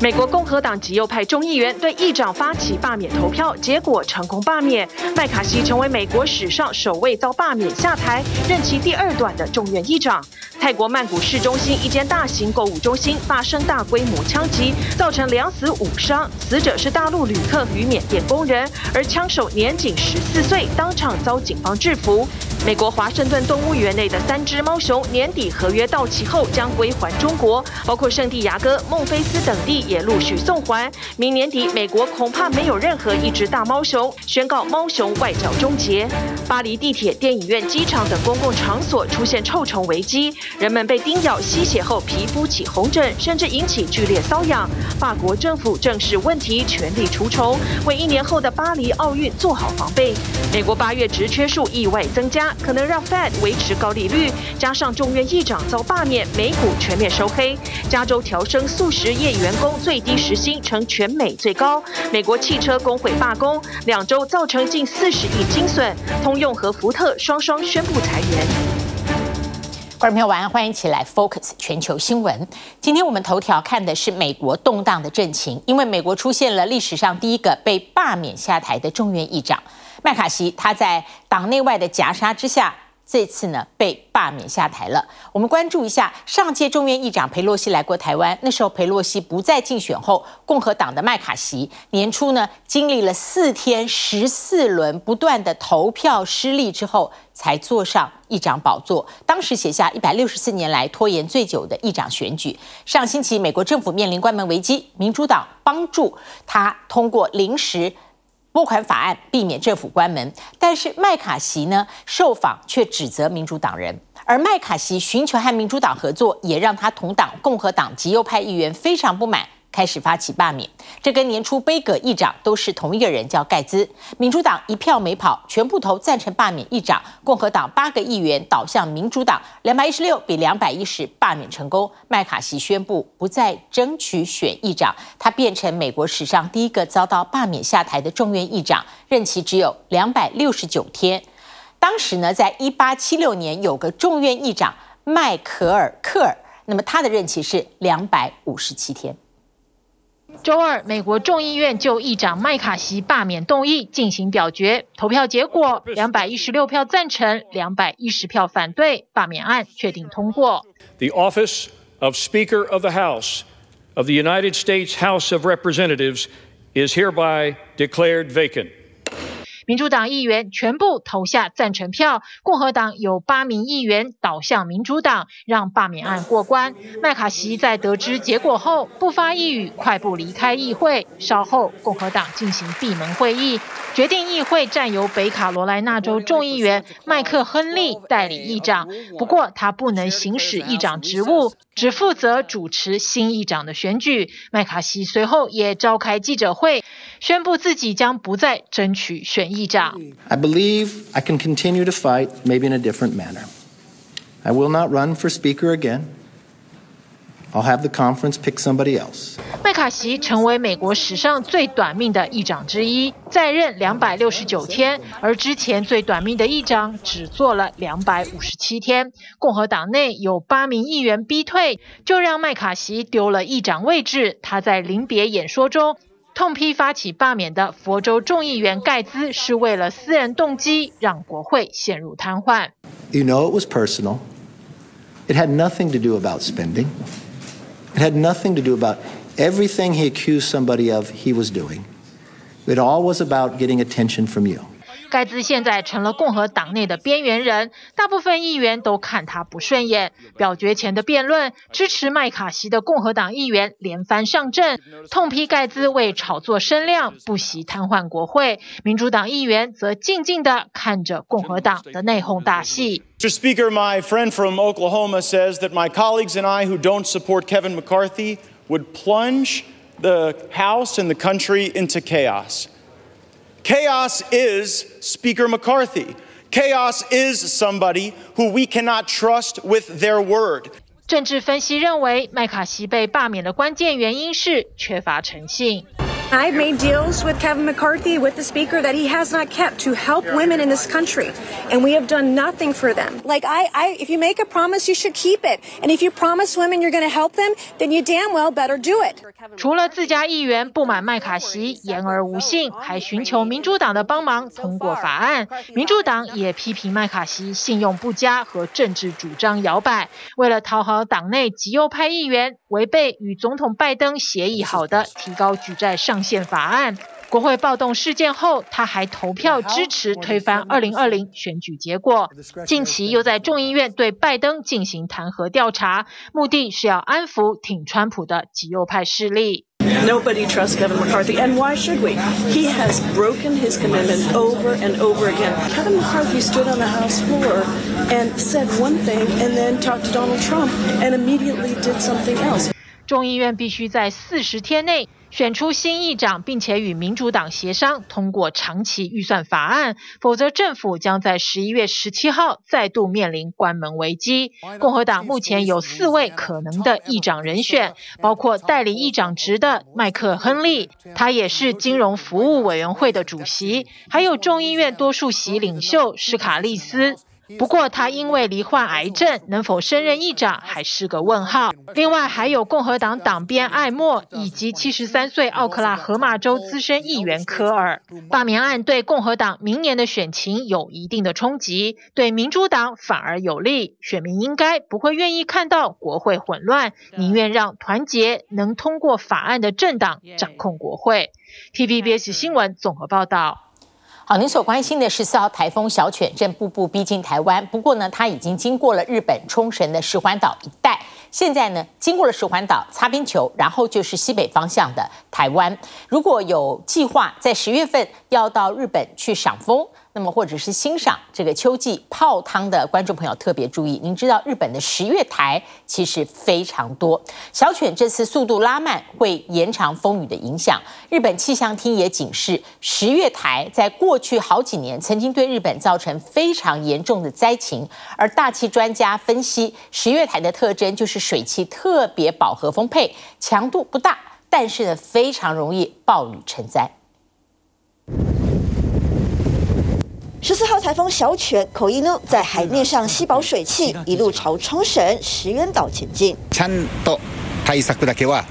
美国共和党极右派众议员对议长发起罢免投票，结果成功罢免麦卡锡，成为美国史上首位遭罢免下台、任期第二短的众院议长。泰国曼谷市中心一间大型购物中心发生大规模枪击，造成两死五伤，死者是大陆旅客与缅甸工人，而枪手年仅十四岁，当场遭警方制服。美国华盛顿动物园内的三只猫熊年底合约到期后将归还中国，包括圣地亚哥、孟菲斯等地也陆续送还。明年底，美国恐怕没有任何一只大猫熊，宣告猫熊外交终结。巴黎地铁、电影院、机场等公共场所出现臭虫危机，人们被叮咬、吸血后皮肤起红疹，甚至引起剧烈瘙痒。法国政府正视问题，全力除虫，为一年后的巴黎奥运做好防备。美国八月职缺数意外增加。可能让 Fed 维持高利率，加上众院议长遭罢免，美股全面收黑。加州调升数十业员工最低时薪，成全美最高。美国汽车工会罢工，两周造成近四十亿精损。通用和福特双双宣布裁员。观众朋友晚安，欢迎起来 Focus 全球新闻。今天我们头条看的是美国动荡的政情，因为美国出现了历史上第一个被罢免下台的众院议长。麦卡锡他在党内外的夹杀之下，这次呢被罢免下台了。我们关注一下上届众院议长裴洛西来过台湾，那时候裴洛西不再竞选后，共和党的麦卡锡年初呢经历了四天十四轮不断的投票失利之后，才坐上议长宝座。当时写下一百六十四年来拖延最久的议长选举。上星期美国政府面临关门危机，民主党帮助他通过临时。拨款法案避免政府关门，但是麦卡锡呢受访却指责民主党人，而麦卡锡寻求和民主党合作，也让他同党共和党极右派议员非常不满。开始发起罢免，这跟年初杯葛议长都是同一个人，叫盖兹。民主党一票没跑，全部投赞成罢免议长。共和党八个议员倒向民主党，两百一十六比两百一十罢免成功。麦卡锡宣布不再争取选议长，他变成美国史上第一个遭到罢免下台的众院议长，任期只有两百六十九天。当时呢，在一八七六年有个众院议长迈克尔·克尔，那么他的任期是两百五十七天。周二，美国众议院就议长麦卡锡罢免动议进行表决，投票结果：两百一十六票赞成，两百一十票反对，罢免案确定通过。The office of Speaker of the House of the United States House of Representatives is hereby declared vacant. 民主党议员全部投下赞成票，共和党有八名议员倒向民主党，让罢免案过关。麦卡锡在得知结果后不发一语，快步离开议会。稍后，共和党进行闭门会议，决定议会暂由北卡罗来纳州众议员麦克亨利代理议长。不过，他不能行使议长职务，只负责主持新议长的选举。麦卡锡随后也召开记者会。宣布自己将不再争取选议长。I believe I can continue to fight, maybe in a different manner. I will not run for speaker again. I'll have the conference pick somebody else. 麦卡锡成为美国史上最短命的议长之一，在任两百六十九天，而之前最短命的议长只做了两百五十七天。共和党内有八名议员逼退，就让麦卡锡丢了议长位置。他在临别演说中。痛批发起罢免的佛州众议员盖兹是为了私人动机，让国会陷入瘫痪。You know it was personal. It had nothing to do about spending. It had nothing to do about everything he accused somebody of he was doing. It all was about getting attention from you. 盖兹现在成了共和党内的边缘人，大部分议员都看他不顺眼。表决前的辩论，支持麦卡锡的共和党议员连番上阵，痛批盖兹为炒作声量，不惜瘫痪国会。民主党议员则静静地看着共和党的内讧大戏。Mr. Speaker, my friend from Oklahoma says that my colleagues and I who don't support Kevin McCarthy would plunge the House and the country into chaos. Chaos is Speaker McCarthy. Chaos is somebody who we cannot trust with their word. 政治分析认为，麦卡锡被罢免的关键原因是缺乏诚信。 I made deals with Kevin McCarthy, with the Speaker, that he has not kept to help women in this country, and we have done nothing for them. Like I, I if you make a promise, you should keep it. And if you promise women you're going to help them, then you damn well better do it. 除了自家议员不满麦卡锡言而无信，还寻求民主党的帮忙通过法案。民主党也批评麦卡锡信用不佳和政治主张摇摆，为了讨好党内极右派议员， 违背与总统拜登协议好的提高举债上限法案。国会暴动事件后，他还投票支持推翻2020选举结果。近期又在众议院对拜登进行弹劾调查，目的是要安抚挺川普的极右派势力。Nobody trusts Kevin McCarthy, and why should we? He has broken his commitment over and over again. Kevin McCarthy stood on the House floor and said one thing, and then talked to Donald Trump, and immediately did something else. 众议院必须在四十天内 选出新议长，并且与民主党协商通过长期预算法案，否则政府将在十一月十七号再度面临关门危机。共和党目前有四位可能的议长人选，包括代理议长职的麦克·亨利，他也是金融服务委员会的主席，还有众议院多数席领袖史卡利斯。不过，他因为罹患癌症，能否升任议长还是个问号。另外，还有共和党党鞭艾默以及七十三岁奥克拉荷马州资深议员科尔。罢免案对共和党明年的选情有一定的冲击，对民主党反而有利。选民应该不会愿意看到国会混乱，宁愿让团结能通过法案的政党掌控国会。TVBS 新闻综合报道。好，您所关心的十四号台风小犬正步步逼近台湾，不过呢，它已经经过了日本冲绳的石环岛一带，现在呢，经过了石环岛擦边球，然后就是西北方向的台湾。如果有计划在十月份要到日本去赏枫。那么，或者是欣赏这个秋季泡汤的观众朋友特别注意，您知道日本的十月台其实非常多。小犬这次速度拉慢，会延长风雨的影响。日本气象厅也警示，十月台在过去好几年曾经对日本造成非常严重的灾情。而大气专家分析，十月台的特征就是水汽特别饱和丰沛，强度不大，但是呢，非常容易暴雨成灾。十四号台风小犬口一怒在海面上吸饱水汽，一路朝冲绳石垣岛前进。ちゃんと対策だけは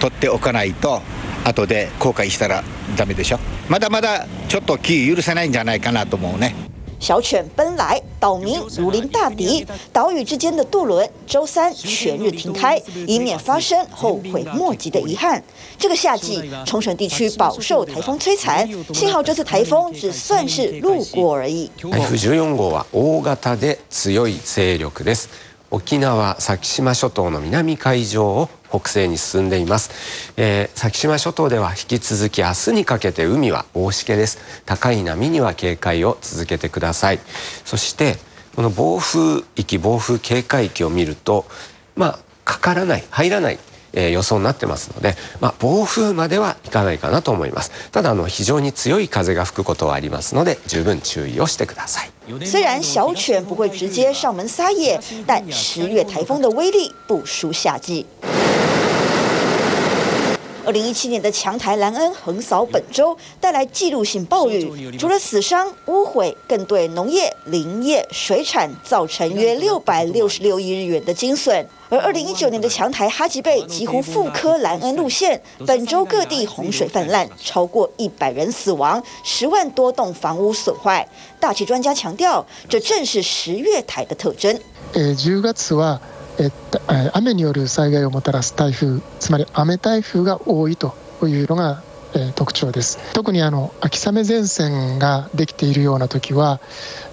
取っておかないと后で后悔したらダメでしょ。まだまだちょっと気许せないんじゃないかなと思うね。小犬奔来，岛民如临大敌。岛屿之间的渡轮周三全日停开，以免发生后悔莫及的遗憾。这个夏季，冲绳地区饱受台风摧残，幸好这次台风只算是路过而已。台风14号は大型で强い势力です。冲縄、先岛诸岛の南海上を 北西に进んでいます。えー、先岛诸岛では引き続き明日にかけて海は大しけです。高い波には警戒を続けてください。そしてこの暴风域、暴风警戒域を见ると、まあかからない、入らない。えー、予想になってますので、まあ、暴风まではいかないかなと思います。ただあの非常に强い风が吹くことはありますので、十分注意をしてください。虽然小犬不会直接上门撒野，但十月台风的威力不输夏季。二零一七年的强台兰恩横扫本州，带来记录性暴雨，除了死伤、污毁，更对农业、林业、水产造成约六百六十六亿日元的惊损。而二零一九年的强台哈吉贝几乎复刻兰恩路线，本州各地洪水泛滥，超过一百人死亡，十万多栋房屋损坏。大气专家强调，这正是十月台的特征。え雨による灾害をもたらす台风、つまり雨台风が多いというのがえ特徴です。特にあの秋雨前线ができているような时は、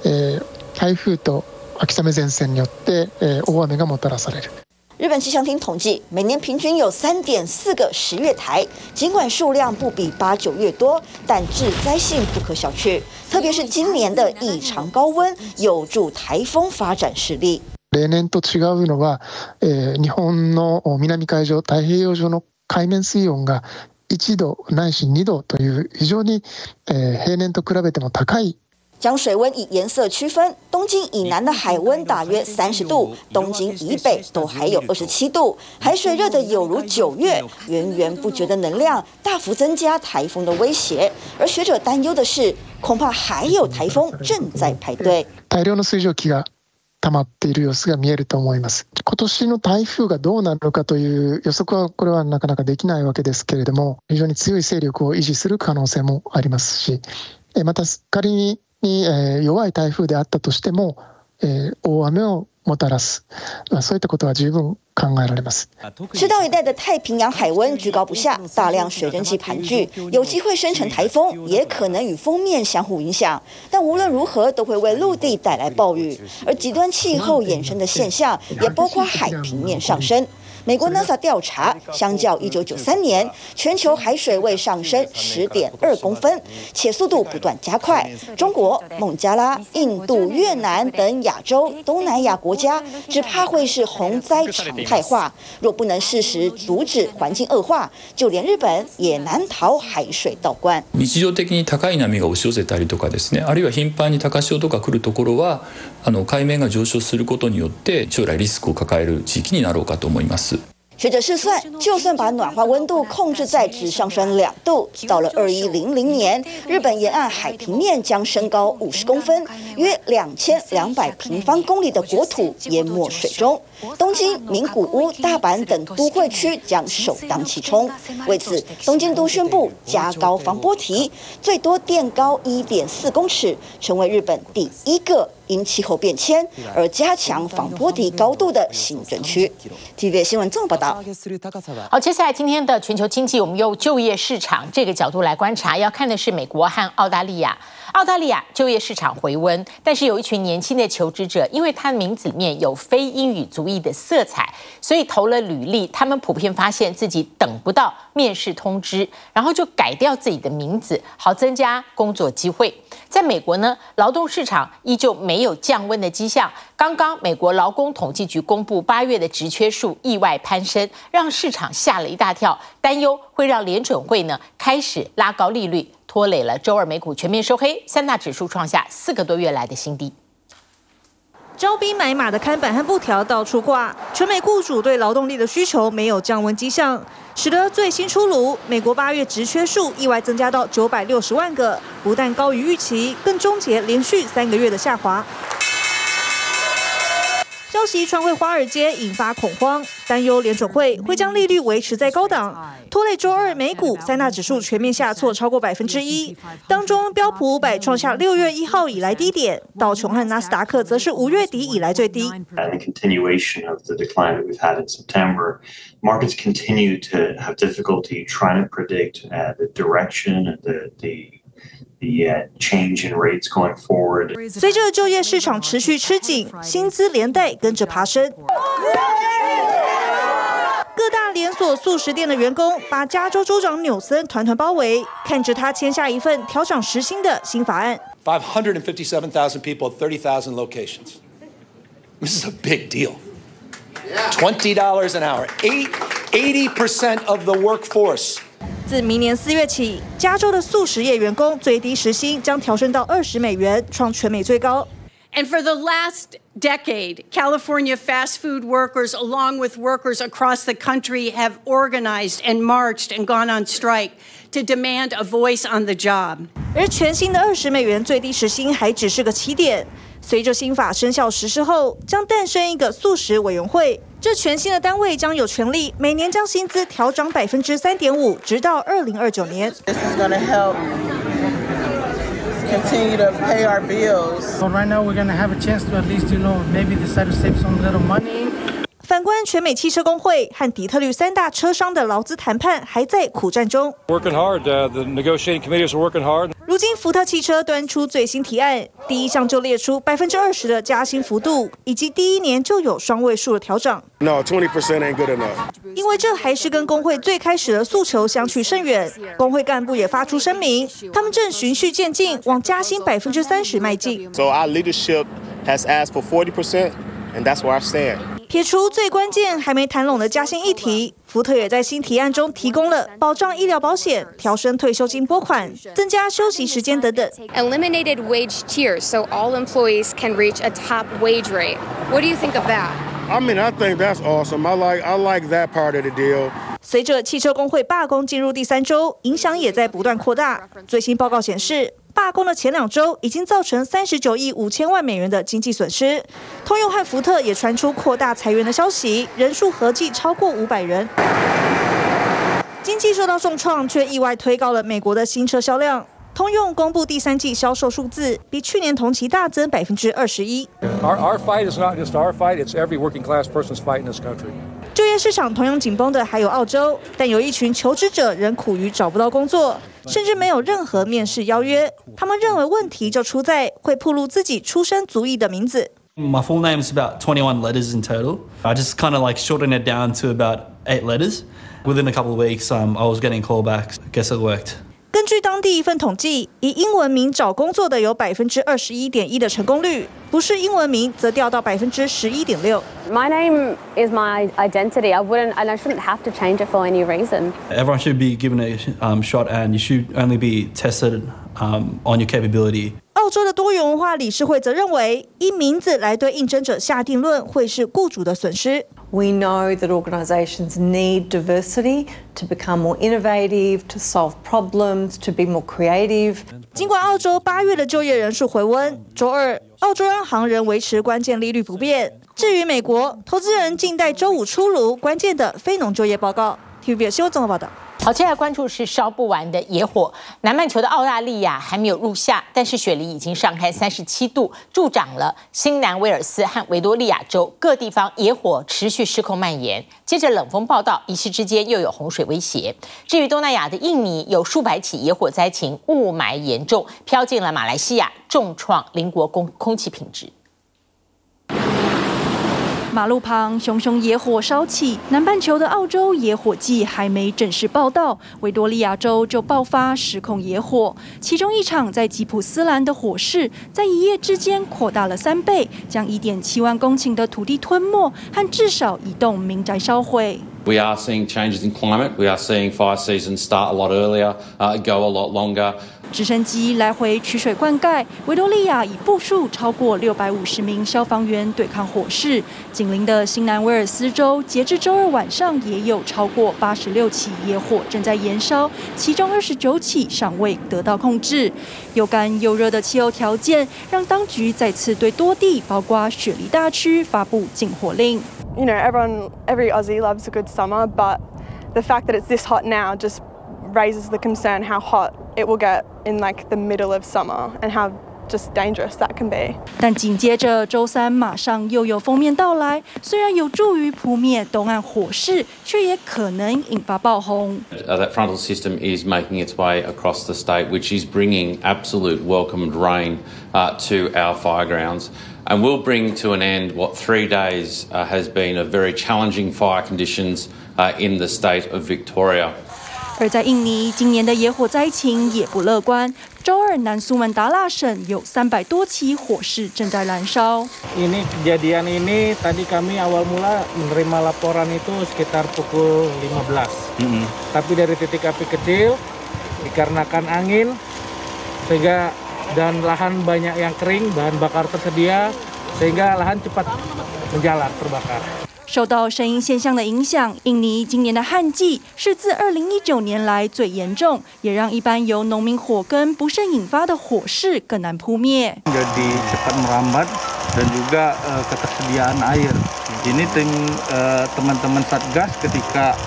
えー、台风と秋雨前线によって、えー、大雨がもたらされる。日本气象厅统计，每年平均有三点四个十月台，尽管数量不比八九月多，但致灾性不可小觑。特别是今年的异常高温，有助台风发展实力。例年と违うのは、えー、日本の南海上、太平洋上の海面水温が1度ないし2度という非常に、えー、平年と比べても高い。 将水温以颜色区分，东京以南的海温大约三十度，东京以北都还有二十七度，海水热得有如九月，源源不绝的能量大幅增加台风的威胁。而学者担忧的是，恐怕还有台风正在排队。大量の水蒸気が 溜まっている様子が見えると思います。今年の台風がどうなるかという予測はこれはなかなかできないわけですけれども、非常に強い勢力を維持する可能性もありますし、また仮に弱い台風であったとしても、大雨をもたらす，そういったことは十分考えられます。赤道一带的太平洋海温居高不下，大量水蒸气盘踞，有机会生成台风，也可能与锋面相互影响。但无论如何，都会为陆地带来暴雨，而极端气候衍生的现象，也包括海平面上升。 美国 NASA 调查，相较一九九三年，全球海水位上升十点二公分，且速度不断加快。中国、孟加拉、印度、越南等亚洲、东南亚国家，只怕会是洪灾常态化。若不能适时阻止环境恶化，就连日本也难逃海水倒灌。日常的に高い波が押し寄せたりとかですね，あるいは频繁に高潮とか来るところは， あの海面が上升することによって将来リスクを抱える地域になろうかと思います。学者试算，就算把暖化温度控制在只上升两度，到了二一零零年，日本沿岸海平面将升高五十公分，约两千两百平方公里的国土淹没水中。 东京、名古屋、大阪等都会区将首当其冲。为此，东京都宣布加高防波堤，最多垫高一点四公尺，成为日本第一个因气候变迁而加强防波堤高度的行政区。TVB 新闻综合报道。好，接下来今天的全球经济，我们用就业市场这个角度来观察，要看的是美国和澳大利亚。澳大利亚就业市场回温，但是有一群年轻的求职者，因为他的名字里面有非英语族裔的色彩，所以投了履历。他们普遍发现自己等不到面试通知，然后就改掉自己的名字，好增加工作机会。在美国呢，劳动市场依旧没有降温的迹象。刚刚美国劳工统计局公布八月的职缺数意外攀升，让市场吓了一大跳，担忧会让联准会呢开始拉高利率。拖累了周二美股全面收黑，三大指数创下四个多月来的新低。招兵买马的看板和布条到处挂，全美雇主对劳动力的需求没有降温迹象，使得最新出炉美国八月职缺数意外增加到九百六十万个，不但高于预期，更终结连续三个月的下滑。消息传回华尔街，引发恐慌，担忧联准会会将利率维持在高档，拖累周二美股三大指数全面下挫超过百分之一。当中标普五百创下六月一号以来低点，道琼和纳斯达克则是五月底以来最低。随着就业市场持续吃紧，薪资连带跟着爬升。各大连锁素食店的员工把加州州长纽森团团包围，看着他签下一份调涨时薪的新法案。Five hundred and fifty-seven thousand people, thirty thousand locations. This is a big deal. Twenty dollars an hour, eight, eighty percent of the workforce. 自明年四月起，加州的速食业员工最低时薪将调升到二十美元，创全美最高。And for the last decade, California fast food workers, along with workers across the country, have organized and marched and gone on strike to demand a voice on the job. 而全新的二十美元最低时薪还只是个起点。 随着新法生效实施后，将诞生一个素食委员会。这全新的单位将有权利每年将薪资调涨百分之三点五，直到二零二九年。This is going to help continue to pay our bills. So right now we're going to have a chance to at least, you know, maybe decide to save some little money. 反观全美汽车工会和底特律三大车商的劳资谈判还在苦战中。Working hard, the negotiating committees are working hard. 如今福特汽车端出最新提案，第一项就列出百分之二十的加薪幅度，以及第一年就有双位数的调整。No, twenty percent ain't good enough. 因为这还是跟工会最开始的诉求相去甚远。工会干部也发出声明，他们正循序渐进往加薪百分之三十迈进。So our leadership has asked for forty percent, and that's where I stand. 撇除最关键还没谈拢的加薪议题，福特也在新提案中提供了保障医疗保险、调升退休金拨款、增加休息时间等等。Eliminated wage tiers so all employees can reach a top wage rate. What do you think of that? I mean, I think that's awesome. I like I like that part of the deal. 随着汽车工会罢工进入第三周，影响也在不断扩大。最新报告显示，罢工的前两周已经造成三十九亿五千万美元的经济损失。通用和福特也传出扩大裁员的消息，人数合计超过五百人。经济受到重创，却意外推高了美国的新车销量。通用公布第三季销售数字，比去年同期大增百分之二十一。Our, our fight is not just our fight, it's every working class person's fight in this country. 就业市场同样紧绷的还有澳洲，但有一群求职者仍苦于找不到工作，甚至没有任何面试邀约。他们认为问题就出在会暴露自己出生族裔的名字。My full name is about 21 letters in total. I just kind of like shortened it down to about eight letters. Within a couple of weeks, um, I was getting callbacks. I guess it worked. 根据当地一份统计，以英文名找工作的有百分之二十一点一的成功率，不是英文名则掉到百分之十一点六。My name is my identity. I wouldn't, and I shouldn't have to change it for any reason. Everyone should be given a um, shot, and you should only be tested um, on your capability. 澳洲的多元文化理事会则认为，以名字来对应征者下定论会是雇主的损失。We know that organisations need diversity to become more innovative, to solve problems, to be more creative. 尽管澳洲八月的就业人数回温，周二澳洲央行仍维持关键利率不变。至于美国，投资人静待周五出炉关键的非农就业报告。TVB 新闻综合报道。好，接下来关注是烧不完的野火。南半球的澳大利亚还没有入夏，但是雪梨已经上开三十七度，助长了新南威尔斯和维多利亚州各地方野火持续失控蔓延。接着冷风报道，一夕之间又有洪水威胁。至于东南亚的印尼，有数百起野火灾情，雾霾严重，飘进了马来西亚，重创邻国空空气品质。马路旁熊熊野火烧起，南半球的澳洲野火季还没正式报道，维多利亚州就爆发失控野火。其中一场在吉普斯兰的火势，在一夜之间扩大了三倍，将一点七万公顷的土地吞没，和至少一栋民宅烧毁。We are seeing changes in climate. We are seeing fire seasons start a lot earlier, uh, go a lot longer. 直升机来回取水灌溉，维多利亚已部署超过六百五十名消防员对抗火势。紧邻的新南威尔斯州，截至周二晚上也有超过八十六起野火正在燃烧，其中二十九起尚未得到控制。又干又热的气候条件，让当局再次对多地，包括雪梨大区发布禁火令。You know, everyone, every Aussie loves a good summer, but the fact that it's this hot now just raises the concern how hot it will get in like the middle of summer and how just dangerous that can be. 但紧接着周三马上又有锋面到来，虽然有助于扑灭东岸火势，却也可能引发爆红。Uh, that frontal system is making its way across the state, which is bringing absolute welcomed rain uh, to our fire grounds. And will bring to an end what three days uh, has been a very challenging fire conditions uh, in the state of Victoria. 而在印尼，今年的野火灾情也不乐观。周二，南苏门答腊省有三百多起火势正在燃烧。Ini kejadian ini tadi kami awal mula menerima laporan itu sekitar pukul 15. Mm -hmm. Tapi dari titik api kecil, dikarenakan angin, sehingga dan lahan banyak yang kering, bahan bakar tersedia, sehingga lahan cepat menjalar terbakar. 受到声音现象的影响，印尼今年的旱季是自2019年来最严重，也让一般由农民火耕不慎引发的火势更难扑灭。Jadi cepat merambat dan juga ketersediaan air. Ini teman-teman Satgas ketika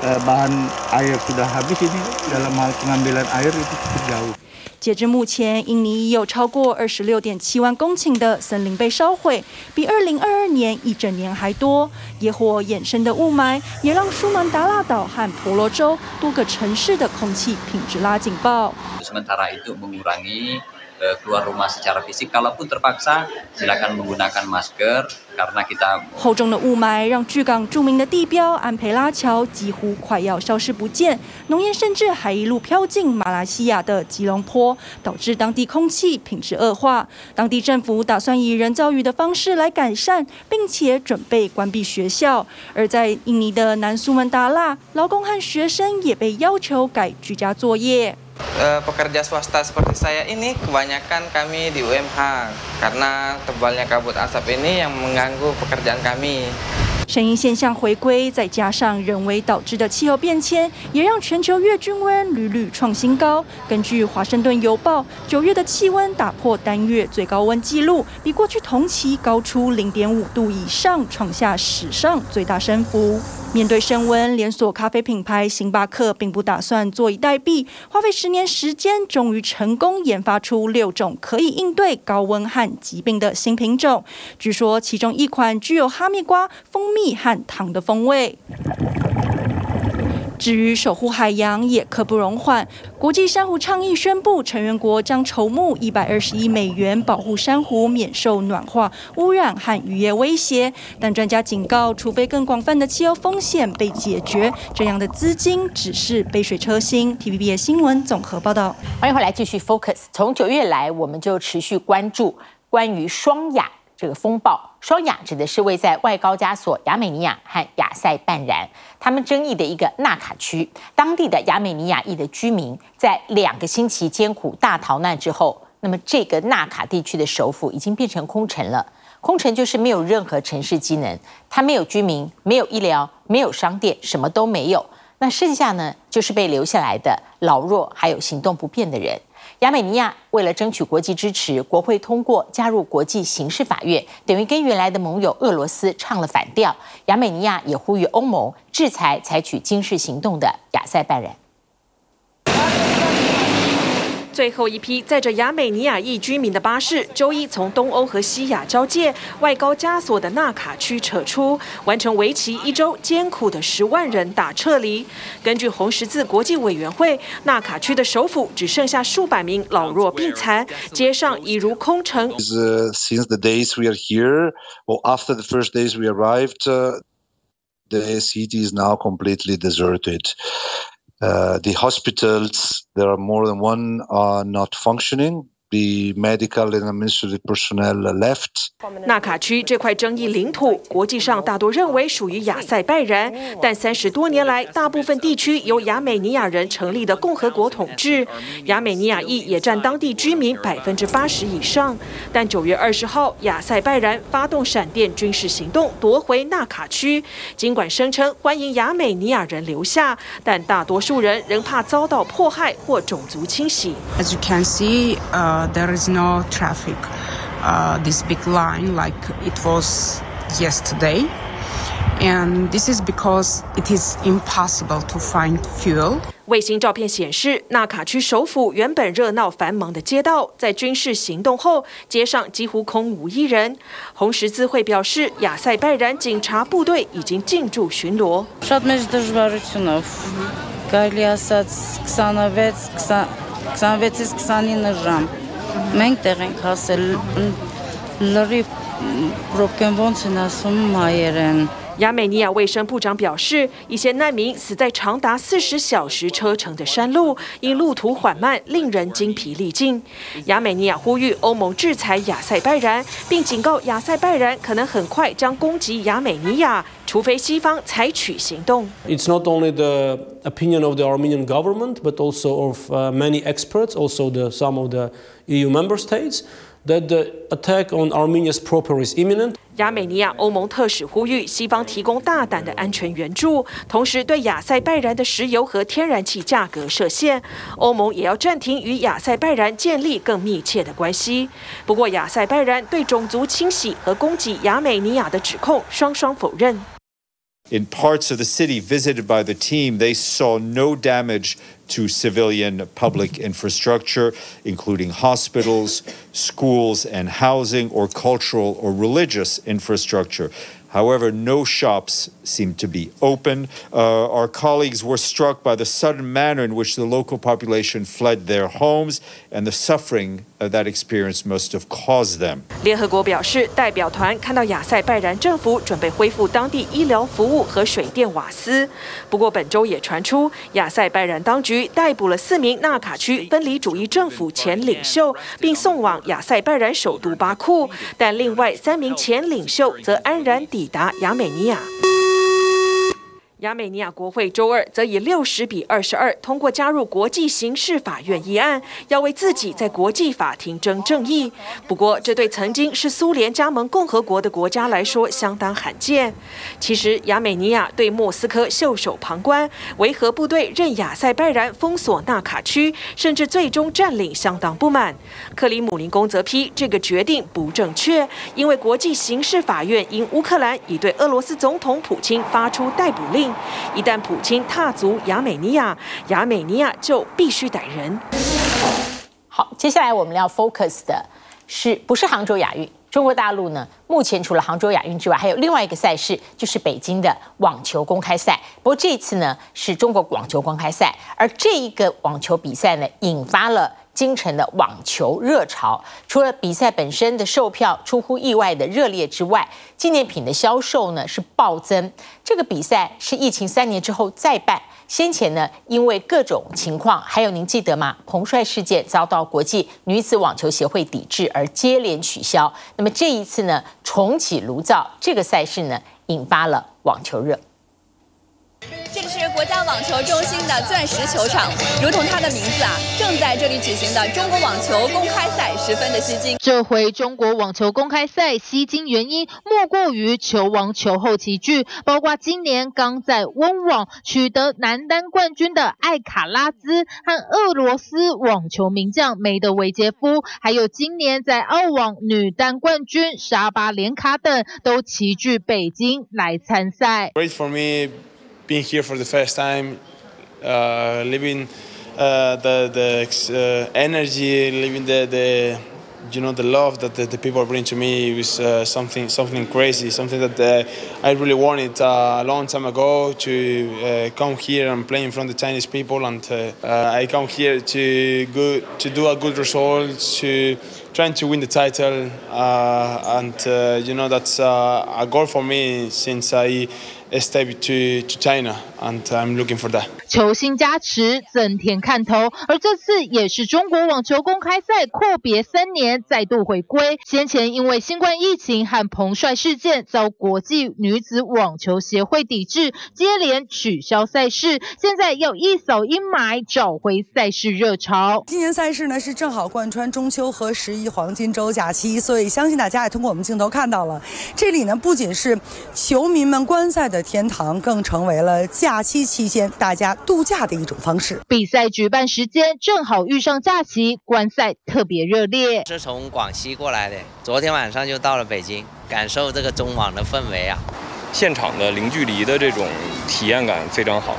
bahan air sudah habis ini dalam hal pengambilan air itu cukup jauh. 截至目前，印尼已有超过二十六点七万公顷的森林被烧毁，比二零二二年一整年还多。野火衍生的雾霾也让苏门答腊岛和婆罗洲多个城市的空气品质拉警报。Keluar rumah secara fisik. Kalaupun terpaksa, silakan menggunakan masker karena kita 厚重的雾霾让巨港著名的地标安培拉桥几乎快要消失不见，浓烟甚至还一路飘进马来西亚的吉隆坡，导致当地空气品质恶化。当地政府打算以人造雨的方式来改善，并且准备关闭学校。而在印尼的南苏门答腊，劳工和学生也被要求改居家作业。Pekerja swasta seperti saya ini kebanyakan kami di UMH karena tebalnya kabut asap ini yang mengganggu pekerjaan kami. 声音现象回归，再加上人为导致的气候变迁，也让全球月均温屡屡创新高。根据《华盛顿邮报》，九月的气温打破单月最高温纪录，比过去同期高出零点五度以上，创下史上最大升幅。面对升温，连锁咖啡品牌星巴克并不打算坐以待毙，花费十年时间，终于成功研发出六种可以应对高温和疾病的新品种。据说其中一款具有哈密瓜、蜂蜜和糖的风味。至于守护海洋也刻不容缓，国际珊瑚倡议宣布，成员国将筹募一百二十亿美元保护珊瑚免受暖化、污染和渔业威胁。但专家警告，除非更广泛的气候风险被解决，这样的资金只是杯水车薪。TVB 新闻综合报道。欢迎回来继续 Focus。从九月来，我们就持续关注关于双亚。这个风暴，双亚指的是位在外高加索、亚美尼亚和亚塞拜然他们争议的一个纳卡区。当地的亚美尼亚裔的居民在两个星期艰苦大逃难之后，那么这个纳卡地区的首府已经变成空城了。空城就是没有任何城市机能，它没有居民，没有医疗，没有商店，什么都没有。那剩下呢，就是被留下来的老弱，还有行动不便的人。亚美尼亚为了争取国际支持，国会通过加入国际刑事法院，等于跟原来的盟友俄罗斯唱了反调。亚美尼亚也呼吁欧盟制裁采取军事行动的亚塞拜然。最后一批载着亚美尼亚裔居民的巴士，周一从东欧和西亚交界外高加索的纳卡区撤出，完成为期一周艰苦的十万人大撤离。根据红十字国际委员会，纳卡区的首府只剩下数百名老弱病残，街上已如空城。Since the days we are here, or after the first days we arrived, the city is now completely deserted. Uh, the hospitals, there are more than one, are not functioning. The medical and administrative personnel left. 纳卡区这块争议领土，国际上大多认为属于亚塞拜然，但三十多年来，大部分地区由亚美尼亚人成立的共和国统治，亚美尼亚裔也占当地居民百分之八十以上。但九月二十号，亚塞拜然发动闪电军事行动，夺回纳卡区。尽管声称欢迎亚美尼亚人留下，但大多数人仍怕遭到迫害或种族清洗。As you can see, uh There is no traffic. This big line like it was yesterday, and this is because it is impossible to find fuel. 卫星照片显示，纳卡区首府原本热闹繁忙的街道，在军事行动后，街上几乎空无一人。红十字会表示，亚塞拜然警察部队已经进驻巡逻。մենք տեղ ենք հասել լրիվ ռոպկեն ոնց են ասում հայերեն 亚美尼亚卫生部长表示，一些难民死在长达四十小时车程的山路，因路途缓慢，令人精疲力尽。亚美尼亚呼吁欧盟制裁亚塞拜然，并警告亚塞拜然可能很快将攻击亚美尼亚，除非西方采取行动。It's not only the opinion of the Armenian government, but also of many experts, also the some of the EU member states. That the attack on Armenia's proper is imminent. 亚美尼亚欧盟特使呼吁西方提供大胆的安全援助，同时对亚塞拜然的石油和天然气价格设限。欧盟也要暂停与亚塞拜然建立更密切的关系。不过，亚塞拜然对种族清洗和攻击亚美尼亚的指控双双否认。In parts of the city visited by the team, they saw no damage to civilian public infrastructure, including hospitals, schools, and housing, or cultural or religious infrastructure. However, no shops seemed to be open. Uh, our colleagues were struck by the sudden manner in which the local population fled their homes and the suffering that experience must have caused them. 联合国表示，代表团看到亚塞拜然政府准备恢复当地医疗服务和水电瓦斯。不过，本周也传出亚塞拜然当局逮捕了四名纳卡区分离主义政府前领袖，并送往亚塞拜然首都巴库。但另外三名前领袖则安然抵达亚美尼亚。亚美尼亚国会周二则以六十比二十二通过加入国际刑事法院议案，要为自己在国际法庭争正义。不过，这对曾经是苏联加盟共和国的国家来说相当罕见。其实，亚美尼亚对莫斯科袖手旁观，维和部队任亚塞拜然封锁纳卡区，甚至最终占领相当不满。克里姆林宫则批这个决定不正确，因为国际刑事法院因乌克兰已对俄罗斯总统普京发出逮捕令。一旦普京踏足亚美尼亚，亚美尼亚就必须逮人。好，接下来我们要 focus 的是不是杭州亚运？中国大陆呢，目前除了杭州亚运之外，还有另外一个赛事，就是北京的网球公开赛。不过这次呢，是中国网球公开赛，而这一个网球比赛呢，引发了。京城的网球热潮，除了比赛本身的售票出乎意外的热烈之外，纪念品的销售呢是暴增。这个比赛是疫情三年之后再办，先前呢因为各种情况，还有您记得吗？彭帅事件遭到国际女子网球协会抵制而接连取消。那么这一次呢重启炉灶，这个赛事呢引发了网球热。这里是国家网球中心的钻石球场，如同它的名字啊，正在这里举行的中国网球公开赛十分的吸睛。这回中国网球公开赛吸睛原因莫过于球王球后齐聚，包括今年刚在温网取得男单冠军的艾卡拉兹和俄罗斯网球名将梅德韦杰夫，还有今年在澳网女单冠军沙巴连卡等都齐聚北京来参赛。Great for me. Being here for the first time, uh, living uh, the the uh, energy, living the, the you know the love that the, the people bring to me was uh, something something crazy, something that uh, I really wanted a long time ago to come here and play in front of the Chinese people, and I come here to go to do a good result to trying to win the title, and you know that's a goal for me since I. step to to China, and I'm looking for that. 球星加持，增添看头。而这次也是中国网球公开赛阔别三年再度回归。先前因为新冠疫情和彭帅事件遭国际女子网球协会抵制，接连取消赛事。现在要一扫阴霾，找回赛事热潮。今年赛事呢是正好贯穿中秋和十一黄金周假期，所以相信大家也通过我们镜头看到了，这里呢不仅是球迷们观赛的。天堂更成为了假期期间大家度假的一种方式。比赛举办时间正好遇上假期，观赛特别热烈。是从广西过来的，昨天晚上就到了北京，感受这个中网的氛围啊。现场的零距离的这种体验感非常好，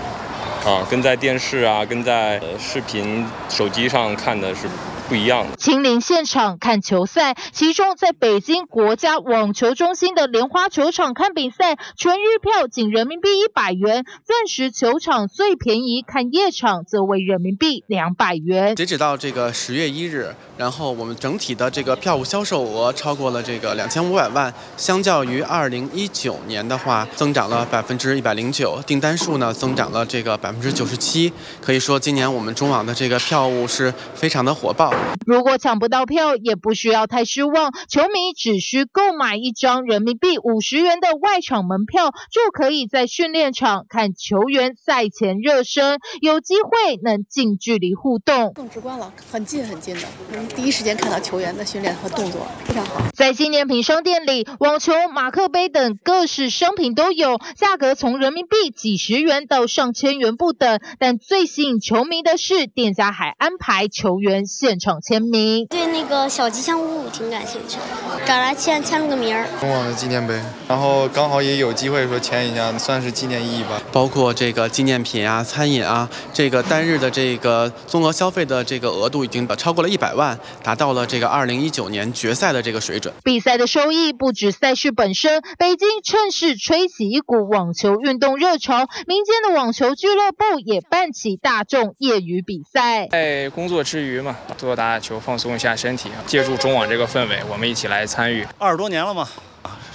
啊，跟在电视啊，跟在视频手机上看的是。不一样。亲临现场看球赛，其中在北京国家网球中心的莲花球场看比赛，全日票仅人民币一百元；钻石球场最便宜，看夜场则为人民币两百元。截止到这个十月一日，然后我们整体的这个票务销售额超过了这个两千五百万，相较于二零一九年的话，增长了百分之一百零九，订单数呢增长了这个百分之九十七。可以说，今年我们中网的这个票务是非常的火爆。如果抢不到票，也不需要太失望。球迷只需购买一张人民币五十元的外场门票，就可以在训练场看球员赛前热身，有机会能近距离互动，更直观了，很近很近的，能第一时间看到球员的训练和动作，非常好。在纪念品商店里，网球、马克杯等各式商品都有，价格从人民币几十元到上千元不等。但最吸引球迷的是，店家还安排球员现场。签名，对那个小吉祥物挺感兴趣的，找来签签了个名儿。中网的纪念碑，然后刚好也有机会说签一下，算是纪念意义吧。包括这个纪念品啊、餐饮啊，这个单日的这个综合消费的这个额度已经超过了一百万，达到了这个二零一九年决赛的这个水准。比赛的收益不止赛事本身，北京趁势吹起一股网球运动热潮，民间的网球俱乐部也办起大众业余比赛。在工作之余嘛，多打打球，放松一下身体，借助中网这个氛围，我们一起来参与。二十多年了嘛。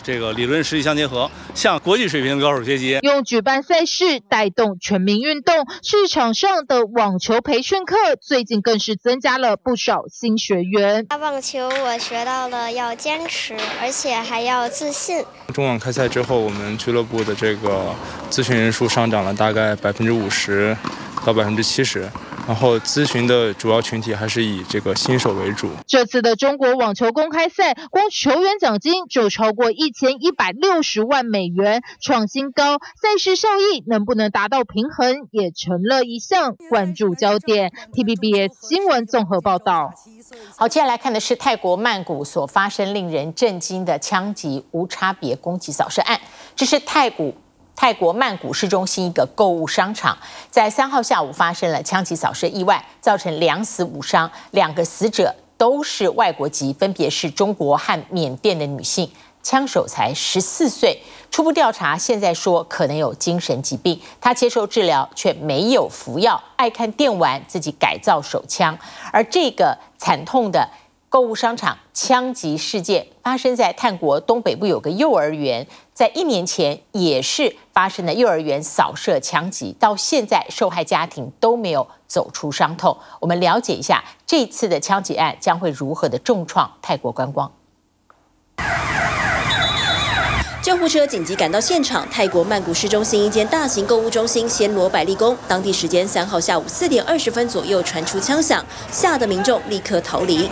这个理论实际相结合，向国际水平的高手学习。用举办赛事带动全民运动，市场上的网球培训课最近更是增加了不少新学员。打网球我学到了要坚持，而且还要自信。中网开赛之后，我们俱乐部的这个咨询人数上涨了大概百分之五十到百分之七十。然后咨询的主要群体还是以这个新手为主。这次的中国网球公开赛，光球员奖金就超过一千一百六十万美元，创新高。赛事效益能不能达到平衡，也成了一项关注焦点。T B B S 新闻综合报道。好，接下来看的是泰国曼谷所发生令人震惊的枪击无差别攻击扫射案。这是泰国。泰国曼谷市中心一个购物商场，在三号下午发生了枪击扫射意外，造成两死五伤，两个死者都是外国籍，分别是中国和缅甸的女性，枪手才十四岁。初步调查现在说可能有精神疾病，他接受治疗却没有服药，爱看电玩，自己改造手枪。而这个惨痛的。购物商场枪击事件发生在泰国东北部，有个幼儿园，在一年前也是发生了幼儿园扫射枪击，到现在受害家庭都没有走出伤痛。我们了解一下这次的枪击案将会如何的重创泰国观光。救护车紧急赶到现场，泰国曼谷市中心一间大型购物中心暹罗百丽宫，当地时间三号下午四点二十分左右传出枪响，吓得民众立刻逃离。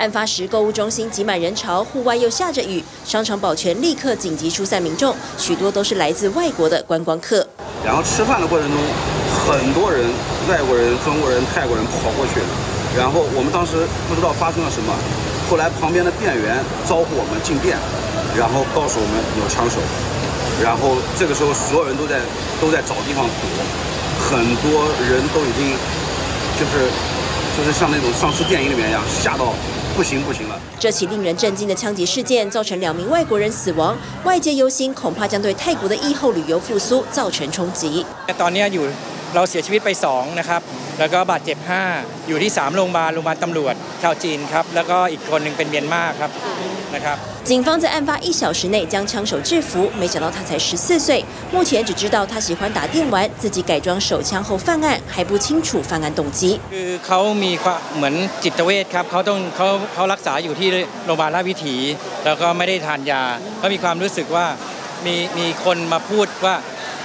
案发时购物中心挤满人潮，户外又下着雨，商场保全立刻紧急疏散民众，许多都是来自外国的观光客。然后吃饭的过程中。很多人，外国人、中国人、泰国人跑过去，然后我们当时不知道发生了什么，后来旁边的店员招呼我们进店，然后告诉我们有枪手，然后这个时候所有人都在都在找地方躲，很多人都已经就是就是像那种丧尸电影里面一样吓到不行不行了。这起令人震惊的枪击事件造成两名外国人死亡，外界忧心恐怕将对泰国的疫后旅游复苏造成冲击。 เราเสียชีวิตไป2นะครับแล้วก็บาดเจ็บ5อยู่ที่3โรงพยาบาลโรงพยาบาลตำรวจชาวจีนครับแล้วก็อีกคนหนึ่งเป็นเมียนมาครับนะครับ警方在案发一小时内将枪手制服，没想到他才十四岁，目前只知道他喜欢打电玩，自己改装手枪后犯案，还不清楚犯案动机。คือเขามีความเหมือนจิตเวชครับเขาต้องเขาเขารักษาอยู่ที่โรงพยาบาลราชวิถีแล้วก็ไม่ได้ทานยาเขามีความรู้สึกว่ามีมีคนมาพูดว่า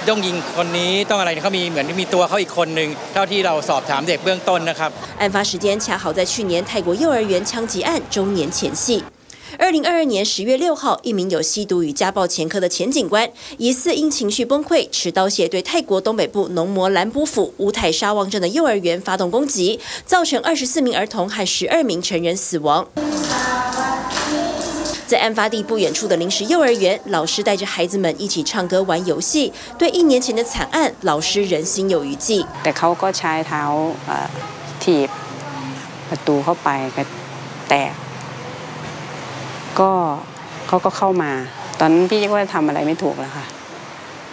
ต้องยิงคนนี้ต้องอะไรเขามีเหมือนมีตัวเขาอีกคนหนึ่งเท่าที่เราสอบถามเด็กเบื้องต้นนะครับ案发时间恰好在去年泰国幼儿园枪击案周年前夕。二零二二年十月六号，一名有吸毒与家暴前科的前警官，疑似因情绪崩溃，持刀械对泰国东北部农摩兰普府乌泰沙旺镇的幼儿园发动攻击，造成二十四名儿童和十二名成人死亡。 在案发地不远处的临时幼儿园，老师带着孩子们一起唱歌玩游戏。对一年前的惨案，老师仍心有余悸。但佢个ใช้เท้าถีบประตูเข้าไปก็แตกก็เขาก็เข้ามาตอนนั้นพี่ก็ทำอะไรไม่ถูกแล้วค่ะ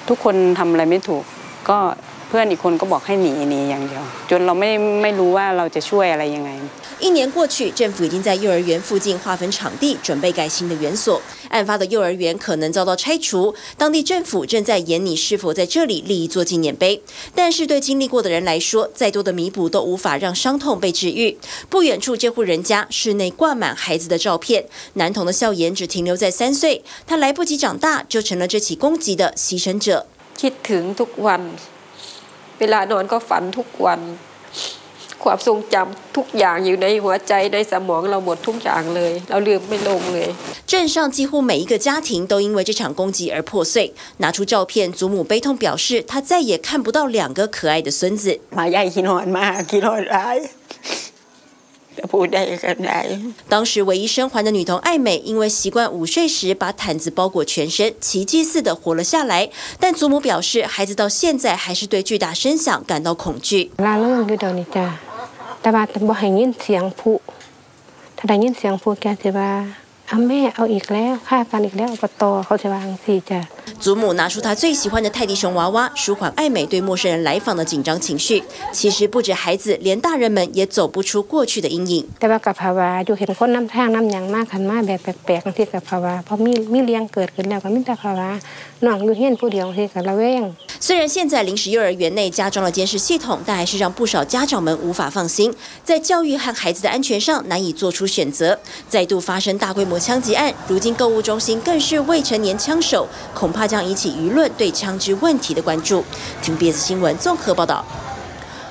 ทุกคนทำอะไรไม่ถูกก็เ พื่อนอีกคนก็บอกให้หนีหนีอย่างเดียวจนเราไม่ไม่รู้ว่าเราจะช่วยอะไรยังไง一年过去，政府已经在幼儿园附近划分场地，准备盖新的园所。案发的幼儿园可能遭到拆除，当地政府正在研拟是否在这里立一座纪念碑。但是对经历过的人来说，再多的弥补都无法让伤痛被治愈。不远处这户人家，室内挂满孩子的照片，男童的笑颜只停留在三岁，他来不及长大，就成了这起攻击的牺牲者。คิดถึงทุกวัน， เวลานอนก็ฝันทุกวัน， ความทรงจำทุกอย่างอยู่ในหัวใจในสมองเราหมดทุกอย่างเลยเราลืมไม่ลงเลย镇上几乎每一个家庭都因为这场攻击而破碎。拿出照片，祖母悲痛表示，她再也看不到两个可爱的孙子。 当时唯一生还的女童艾美，因为习惯午睡时把毯子包裹全身，奇迹似的活了下来。但祖母表示，孩子到现在还是对巨大声响感到恐惧。ลาเรื่องอยู่เดี๋ยวนี้จ้ะแต่ว่าบ่ให้ยินเสียงผู้ถ้าได้ยินเสียงผู้แกจะว่าเอาแม่เอาอีกแล้วฆ่ากันอีกแล้วอบตเขาจะวางสิจ้ะ祖母拿出她最喜欢的泰迪熊娃娃，舒缓艾美对陌生人来访的紧张情绪。其实不止孩子，连大人们也走不出过去的阴影。แต่ว่ากับภาวะอยู่เห็นคนน้ำทางน้ำยังมากขันมาแบบแปลกๆที่กับภาวะเพราะมีมีเลี้ยงเกิดขึ้นแล้วก็มีแต่ภาวะน้องอยู่เฮียนผู้เดียวที่กับระแวง虽然现在临时幼儿园内加装了监视系统，但还是让不少家长们无法放心，在教育和孩子的安全上难以做出选择。再度发生大规模 枪击案，如今购物中心更是未成年枪手，恐怕将引起舆论对枪支问题的关注。TBS 新闻综合报道。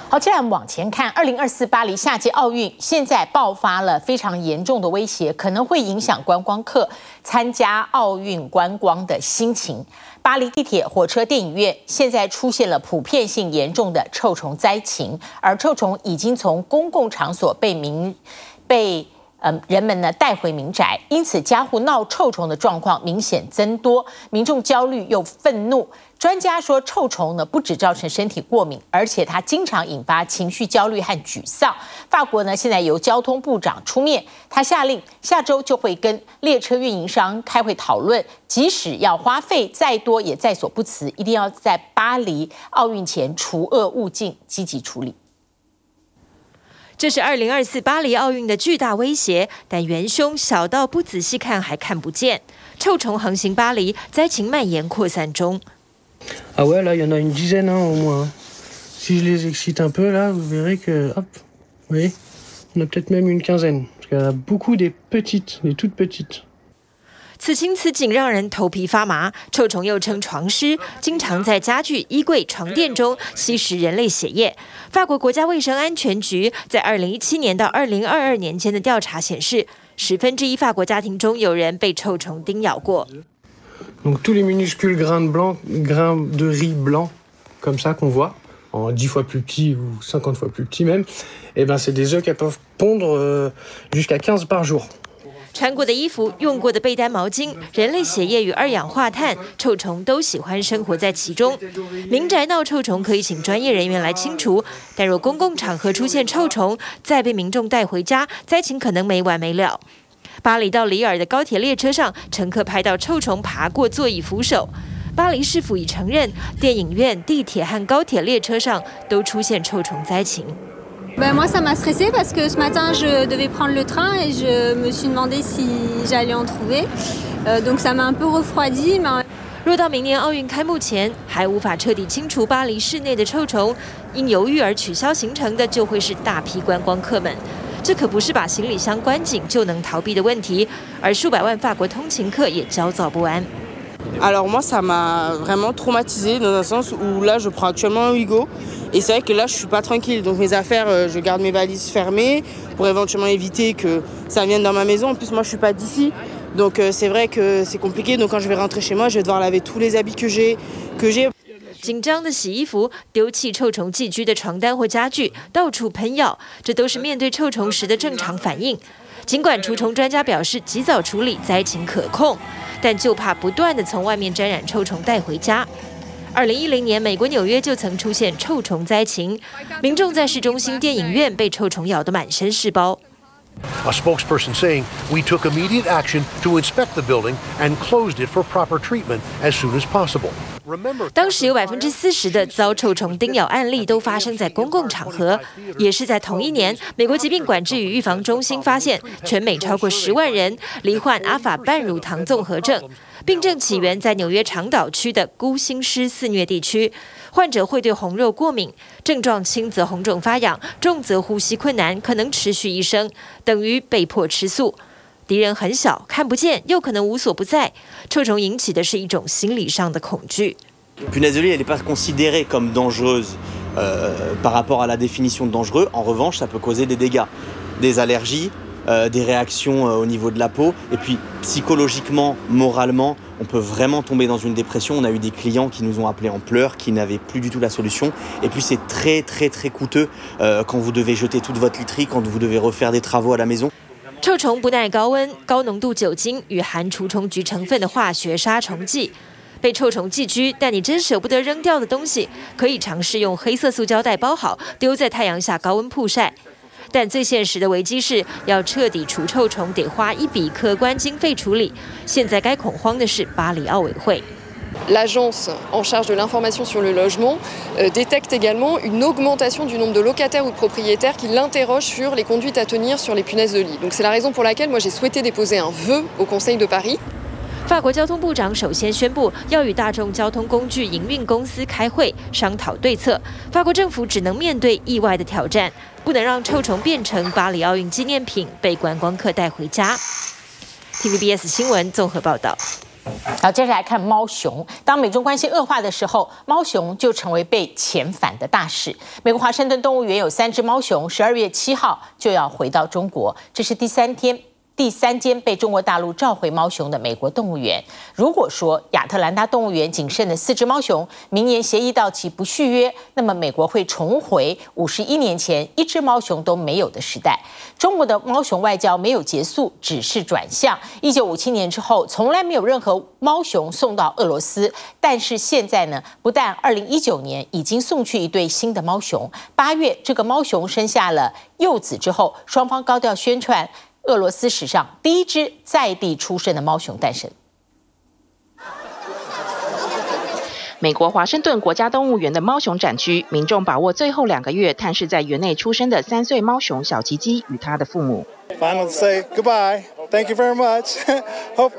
好，接下来我们往前看，二零二四巴黎夏季奥运现在爆发了非常严重的威胁，可能会影响观光客参加奥运观光的心情。巴黎地铁、火车、电影院现在出现了普遍性严重的臭虫灾情，而臭虫已经从公共场所被明被。嗯，人们呢带回民宅，因此家户闹臭虫的状况明显增多，民众焦虑又愤怒。专家说，臭虫呢不只造成身体过敏，而且它经常引发情绪焦虑和沮丧。法国呢现在由交通部长出面，他下令下周就会跟列车运营商开会讨论，即使要花费再多也在所不辞，一定要在巴黎奥运前除恶务尽，积极处理。这是二零二四巴黎奥运的巨大威胁，但元凶小到不仔细看还看不见。臭虫横行巴黎，灾情蔓延扩散中。Ah ouais, là, il y en a une dizaine, au moins. Si je les excite un peu, là, vous verrez que, hop, vous voyez, on a peut-être même une quinzaine. Parce qu'il y en a beaucoup des petites, des toutes petites. 此情此景让人头皮发麻。臭虫又称床虱，经常在家具、衣柜、床垫中吸食人类血液。法国国家卫生安全局在二零一七年到二零二二年间的调查显示，十分之一法国家庭中有人被臭虫叮咬过。Donc tous les minuscules grains de blanc, grains de riz blanc, comme ça qu'on voit, en dix fois plus petit ou cinquante fois plus petit même, et ben c'est des œufs qui peuvent pondre jusqu'à quinze par jour。穿过的衣服、用过的被单、毛巾、人类血液与二氧化碳，臭虫都喜欢生活在其中。民宅闹臭虫可以请专业人员来清除，但若公共场合出现臭虫，再被民众带回家，灾情可能没完没了。巴黎到里尔的高铁列车上，乘客拍到臭虫爬过座椅扶手。巴黎市府已承认，电影院、地铁和高铁列车上都出现臭虫灾情。Ben moi, ça m'a stressé parce que ce matin, je devais prendre le train et je me suis demandé si j'allais en trouver. Euh, donc ça m'a un peu refroidi. Mais... 若到明年奥运开幕前还无法彻底清除巴黎市内的臭虫，因犹豫而取消行程的就会是大批观光客们。这可不是把行李箱关紧就能逃避的问题，而数百万法国通勤客也焦躁不安。Alors moi, ça m'a vraiment traumatisé dans un sens où là, je prends actuellement un Ouigo. Et c'est vrai que là, je suis pas tranquille. Donc mes affaires, je garde mes valises fermées pour éventuellement éviter que ça vienne dans ma maison. En plus, moi, je suis pas d'ici. Donc c'est vrai que c'est compliqué. Donc quand je vais rentrer chez moi, je vais devoir laver tous les habits que j'ai, que j'ai. 紧张的洗衣服、丢弃臭虫寄居的床单或家具、到处喷药，这都是面对臭虫时的正常反应。尽管除虫专家表示及早处理灾情可控，但就怕不断地从外面沾染臭虫带回家。 二零一零年，美国纽约就曾出现臭虫灾情，民众在市中心电影院被臭虫咬得满身是包。A spokesperson saying we took immediate action to inspect the building and closed it for proper treatment as soon as possible. 当时有百分之四十的遭臭虫叮咬案例都发生在公共场合，也是在同一年，美国疾病管制与预防中心发现，全美超过十万人罹患阿法半乳糖综合症，病症起源在纽约长岛区的孤星狮肆虐地区，患者会对红肉过敏，症状轻则红肿发痒，重则呼吸困难，可能持续一生，等于被迫吃素。敌人很小，看不见，又可能无所不在。臭虫引起的是一种心理上的恐惧。euh, des réactions euh, au niveau de la peau. Et puis psychologiquement, moralement, on peut vraiment tomber dans une dépression. On a eu des clients qui nous ont appelés en pleurs, qui n'avaient plus du tout la solution. Et puis c'est très très très coûteux euh, quand vous devez jeter toute votre literie, quand vous devez refaire des travaux à la maison. 臭虫不耐高温、高浓度酒精与含除虫菊成分的化学杀虫剂。被臭虫寄居，但你真舍不得扔掉的东西，可以尝试用黑色塑胶袋包好，丢在太阳下高温曝晒。 但最现实的危机是要彻底除臭虫，得花一笔可观经费处理。现在该恐慌的是巴黎奥委会。L'agence en charge de l'information sur le logement détecte également une augmentation du nombre de locataires ou de propriétaires qui l'interrogent sur les conduites à tenir sur les punaises de lit. Donc c'est la raison pour laquelle moi j'ai souhaité déposer un vœu au Conseil de Paris. 法国交通部长首先宣布要与大众交通工具营运公司开会商讨对策。法国政府只能面对意外的挑战，不能让臭虫变成巴黎奥运纪念品被观光客带回家。TVBS 新闻综合报道。好，接下来看猫熊。当美中关系恶化的时候，猫熊就成为被遣返的大使。美国华盛顿动物园有三只猫熊，十二月七号就要回到中国，这是第三天。第三间被中国大陆召回猫熊的美国动物园。如果说亚特兰大动物园仅剩的四只猫熊，明年协议到期不续约，那么美国会重回五十一年前一只猫熊都没有的时代。中国的猫熊外交没有结束，只是转向。一九五七年之后，从来没有任何猫熊送到俄罗斯，但是现在呢，不但二零一九年已经送去一对新的猫熊，八月这个猫熊生下了幼子之后，双方高调宣传。俄罗斯史上第一只在地出生的猫熊诞生。美国华盛顿国家动物园的猫熊展区，民众把握最后两个月探视在园内出生的三岁猫熊小吉吉与他的父母。Finally say goodbye. Thank you very much.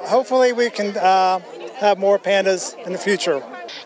Hopefully we can have more pandas in the future.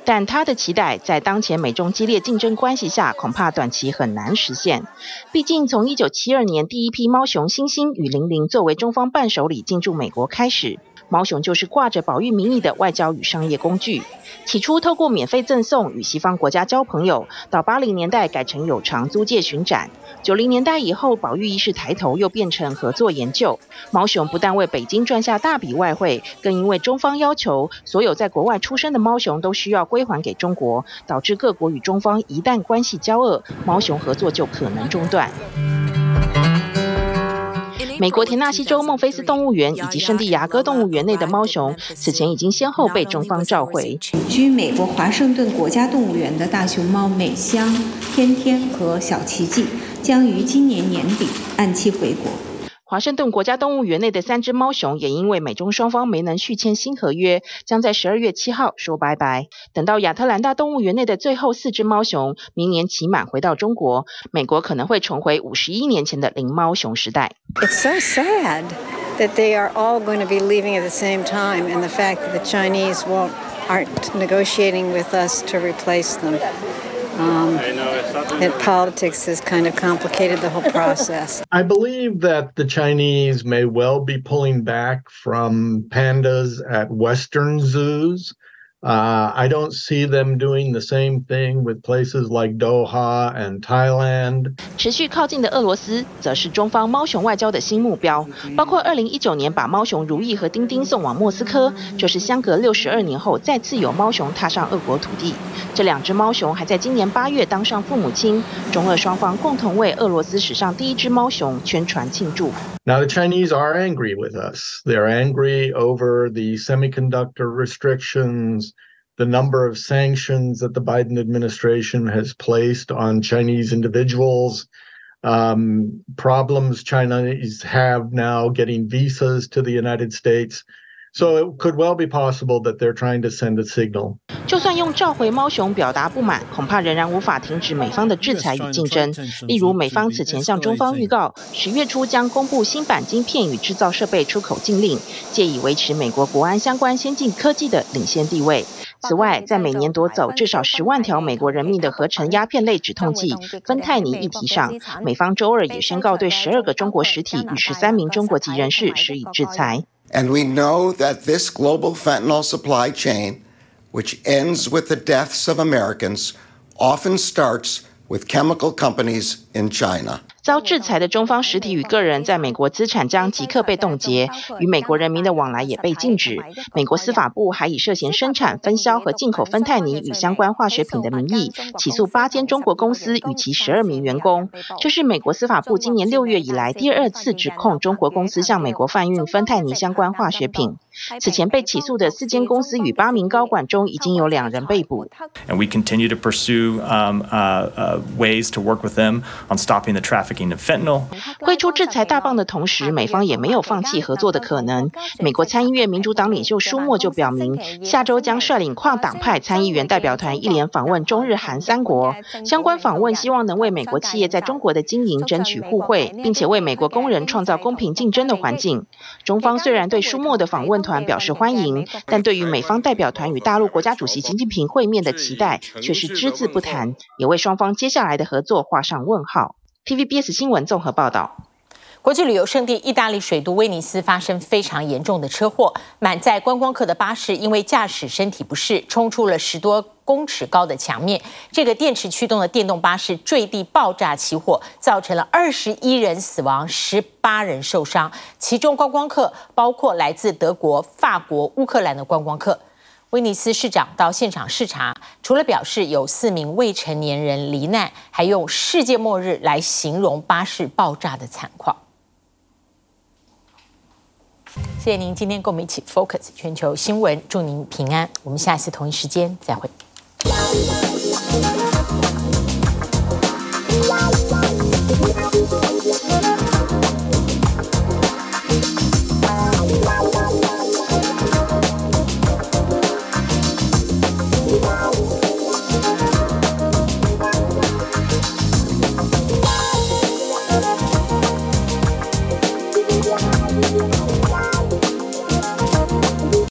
但他的期待在当前美中激烈竞争关系下，恐怕短期很难实现。毕竟，从1972年第一批猫熊星星与玲玲作为中方伴手礼进驻美国开始。猫熊就是挂着保育名义的外交与商业工具。起初透过免费赠送与西方国家交朋友，到八零年代改成有偿租借巡展。九零年代以后，保育意识抬头，又变成合作研究。猫熊不但为北京赚下大笔外汇，更因为中方要求所有在国外出生的猫熊都需要归还给中国，导致各国与中方一旦关系交恶，猫熊合作就可能中断。美国田纳西州孟菲斯动物园以及圣地亚哥动物园内的猫熊，此前已经先后被中方召回。居美国华盛顿国家动物园的大熊猫美香、天天和小奇迹，将于今年年底按期回国。华盛顿国家动物园内的三只猫熊也因为美中双方没能续签新合约，将在十二月七号说拜拜。等到亚特兰大动物园内的最后四只猫熊明年期满回到中国，美国可能会重回五十一年前的零猫熊时代。It's so sad that they are all going to be leaving at the same time, and the fact that the Chinese won't aren't negotiating with us to replace them. Um, that politics has kind of complicated the whole process. I believe that the Chinese may well be pulling back from pandas at Western zoos. Uh, I don't see them doing the same thing with places like Doha and Thailand. 持续靠近的俄罗斯，则是中方猫熊外交的新目标。包括二零一九年把猫熊如意和丁丁送往莫斯科，就是相隔六十二年后再次有猫熊踏上俄国土地。这两只猫熊还在今年八月当上父母亲，中俄双方共同为俄罗斯史上第一只猫熊宣传庆祝。Now the Chinese are angry with us. They're angry over the semiconductor restrictions. the number of sanctions that the Biden administration has placed on Chinese individuals, um, problems Chinese have now getting visas to the United States. So it could well be possible that they're trying to send a signal. 就算用召回猫熊表达不满，恐怕仍然无法停止美方的制裁与竞争。例如，美方此前向中方预告，十月初将公布新版晶片与制造设备出口禁令，借以维持美国国安相关先进科技的领先地位。此外，在每年夺走至少十万条美国人命的合成鸦片类止痛剂芬太尼议题上，美方周二也宣告对十二个中国实体与十三名中国籍人士施以制裁。And we know that this global fentanyl supply chain, which ends with the deaths of Americans, often starts with chemical companies in China. 遭制裁的中方实体与个人在美国资产将即刻被冻结，与美国人民的往来也被禁止。美国司法部还以涉嫌生产、分销和进口芬太尼与相关化学品的名义，起诉八间中国公司与其十二名员工。这是美国司法部今年六月以来第二次指控中国公司向美国贩运芬太尼相关化学品。此前被起诉的四间公司与八名高管中，已经有两人被捕。And we continue to pursue um, uh, uh, ways to work with them on stopping the traffic. 挥出制裁大棒的同时，美方也没有放弃合作的可能。美国参议院民主党领袖舒默就表明，下周将率领跨党派参议员代表团一连访问中日韩三国。相关访问希望能为美国企业在中国的经营争取互惠，并且为美国工人创造公平竞争的环境。中方虽然对舒默的访问团表示欢迎，但对于美方代表团与大陆国家主席习近平会面的期待却是只字不谈，也为双方接下来的合作画上问号。TVBS 新闻综合报道。国际旅游胜地意大利水都威尼斯发生非常严重的车祸，满载观光客的巴士因为驾驶身体不适，冲出了十多公尺高的墙面。这个电池驱动的电动巴士坠地爆炸起火，造成了二十一人死亡，十八人受伤，其中观光客包括来自德国、法国、乌克兰的观光客。威尼斯市长到现场视察，除了表示有四名未成年人罹难，还用“世界末日”来形容巴士爆炸的惨况。谢谢您今天跟我们一起 focus 全球新闻，祝您平安。我们下次同一时间再会。